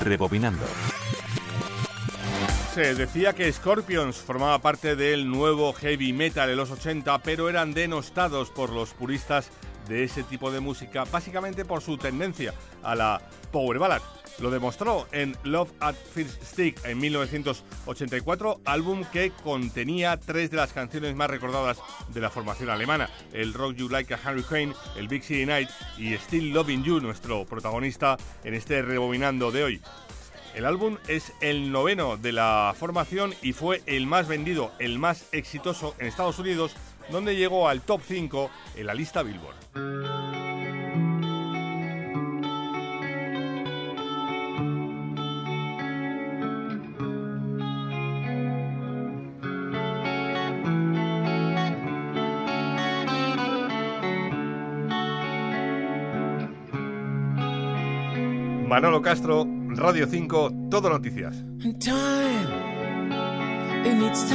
Rebobinando. Se decía que Scorpions formaba parte del nuevo heavy metal de los 80, pero eran denostados por los puristas de ese tipo de música, básicamente por su tendencia a la power ballad. Lo demostró en Love at First Stick en 1984, álbum que contenía tres de las canciones más recordadas de la formación alemana, el Rock You Like a Hurricane, el Big City Night y Still Loving You, nuestro protagonista en este rebobinando de hoy. El álbum es el noveno de la formación y fue el más vendido, el más exitoso en Estados Unidos, donde llegó al top 5 en la lista Billboard. Manolo Castro, Radio 5, Todo Noticias. It needs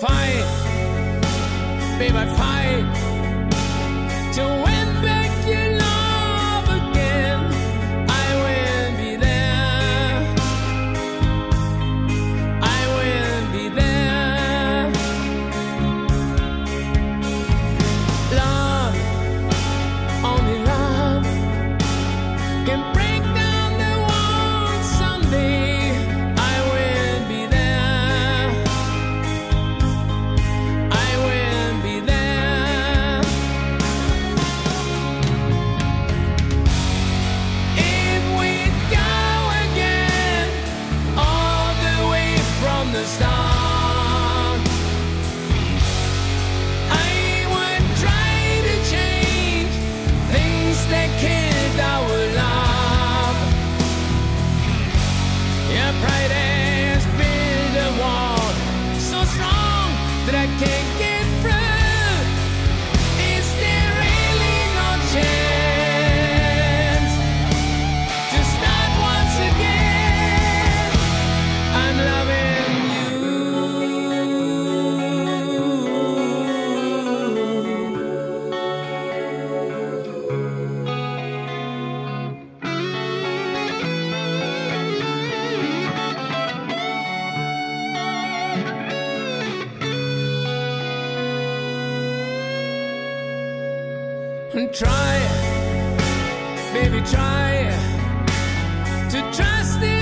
fight, baby, fight to win. that I can't try, baby, try to trust it.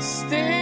Stay